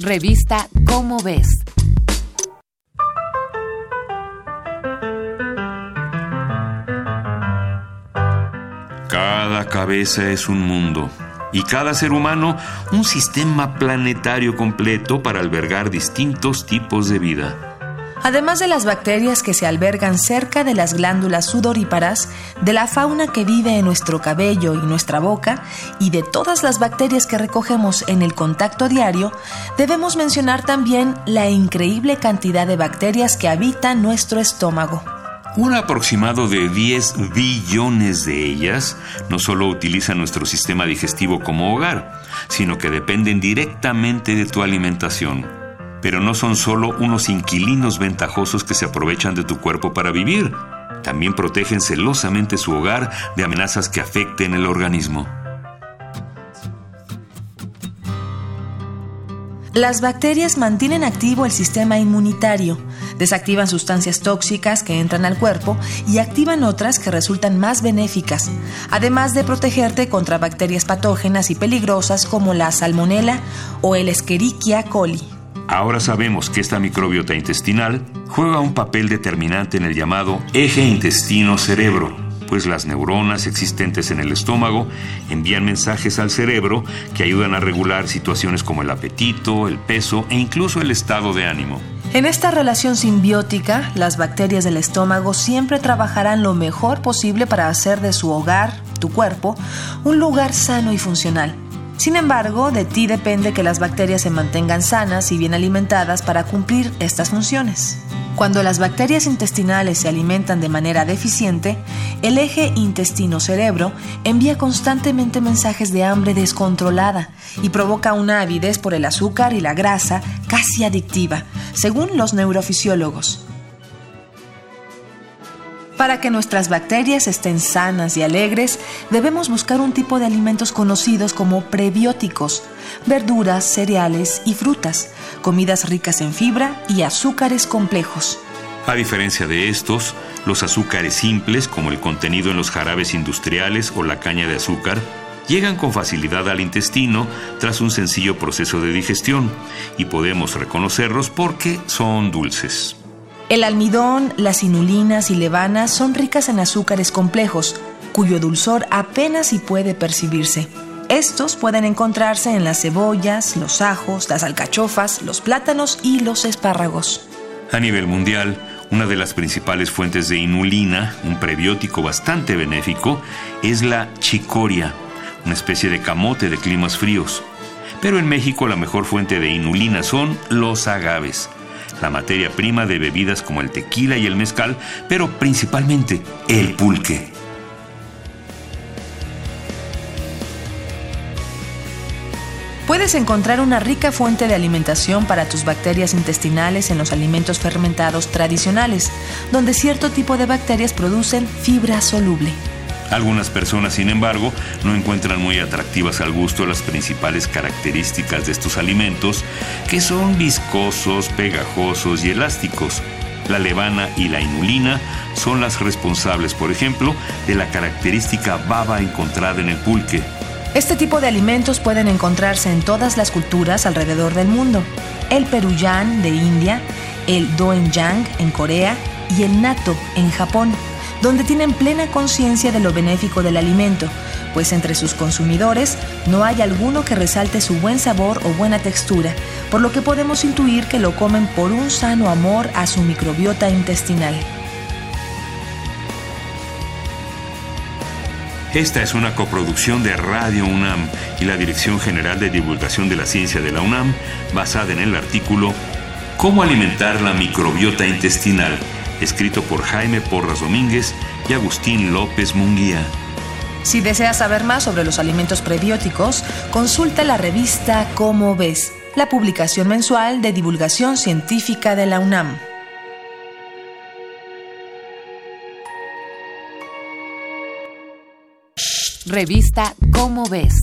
Revista Cómo ves. Cada cabeza es un mundo y cada ser humano un sistema planetario completo para albergar distintos tipos de vida. Además de las bacterias que se albergan cerca de las glándulas sudoríparas, de la fauna que vive en nuestro cabello y nuestra boca, y de todas las bacterias que recogemos en el contacto diario, debemos mencionar también la increíble cantidad de bacterias que habitan nuestro estómago. Un aproximado de 10 billones de ellas no solo utilizan nuestro sistema digestivo como hogar, sino que dependen directamente de tu alimentación pero no son solo unos inquilinos ventajosos que se aprovechan de tu cuerpo para vivir. También protegen celosamente su hogar de amenazas que afecten el organismo. Las bacterias mantienen activo el sistema inmunitario, desactivan sustancias tóxicas que entran al cuerpo y activan otras que resultan más benéficas, además de protegerte contra bacterias patógenas y peligrosas como la salmonella o el Escherichia coli. Ahora sabemos que esta microbiota intestinal juega un papel determinante en el llamado eje intestino-cerebro, pues las neuronas existentes en el estómago envían mensajes al cerebro que ayudan a regular situaciones como el apetito, el peso e incluso el estado de ánimo. En esta relación simbiótica, las bacterias del estómago siempre trabajarán lo mejor posible para hacer de su hogar, tu cuerpo, un lugar sano y funcional. Sin embargo, de ti depende que las bacterias se mantengan sanas y bien alimentadas para cumplir estas funciones. Cuando las bacterias intestinales se alimentan de manera deficiente, el eje intestino-cerebro envía constantemente mensajes de hambre descontrolada y provoca una avidez por el azúcar y la grasa casi adictiva, según los neurofisiólogos. Para que nuestras bacterias estén sanas y alegres, debemos buscar un tipo de alimentos conocidos como prebióticos, verduras, cereales y frutas, comidas ricas en fibra y azúcares complejos. A diferencia de estos, los azúcares simples, como el contenido en los jarabes industriales o la caña de azúcar, llegan con facilidad al intestino tras un sencillo proceso de digestión y podemos reconocerlos porque son dulces. El almidón, las inulinas y levanas son ricas en azúcares complejos, cuyo dulzor apenas si puede percibirse. Estos pueden encontrarse en las cebollas, los ajos, las alcachofas, los plátanos y los espárragos. A nivel mundial, una de las principales fuentes de inulina, un prebiótico bastante benéfico, es la chicoria, una especie de camote de climas fríos. Pero en México la mejor fuente de inulina son los agaves la materia prima de bebidas como el tequila y el mezcal, pero principalmente el pulque. Puedes encontrar una rica fuente de alimentación para tus bacterias intestinales en los alimentos fermentados tradicionales, donde cierto tipo de bacterias producen fibra soluble. Algunas personas, sin embargo, no encuentran muy atractivas al gusto las principales características de estos alimentos, que son viscosos, pegajosos y elásticos. La levana y la inulina son las responsables, por ejemplo, de la característica baba encontrada en el pulque. Este tipo de alimentos pueden encontrarse en todas las culturas alrededor del mundo. El peruyán de India, el doenjang en Corea y el natto en Japón donde tienen plena conciencia de lo benéfico del alimento, pues entre sus consumidores no hay alguno que resalte su buen sabor o buena textura, por lo que podemos intuir que lo comen por un sano amor a su microbiota intestinal. Esta es una coproducción de Radio UNAM y la Dirección General de Divulgación de la Ciencia de la UNAM, basada en el artículo Cómo alimentar la microbiota intestinal escrito por Jaime Porras Domínguez y Agustín López Munguía. Si deseas saber más sobre los alimentos prebióticos, consulta la revista Cómo ves, la publicación mensual de divulgación científica de la UNAM. Revista Cómo ves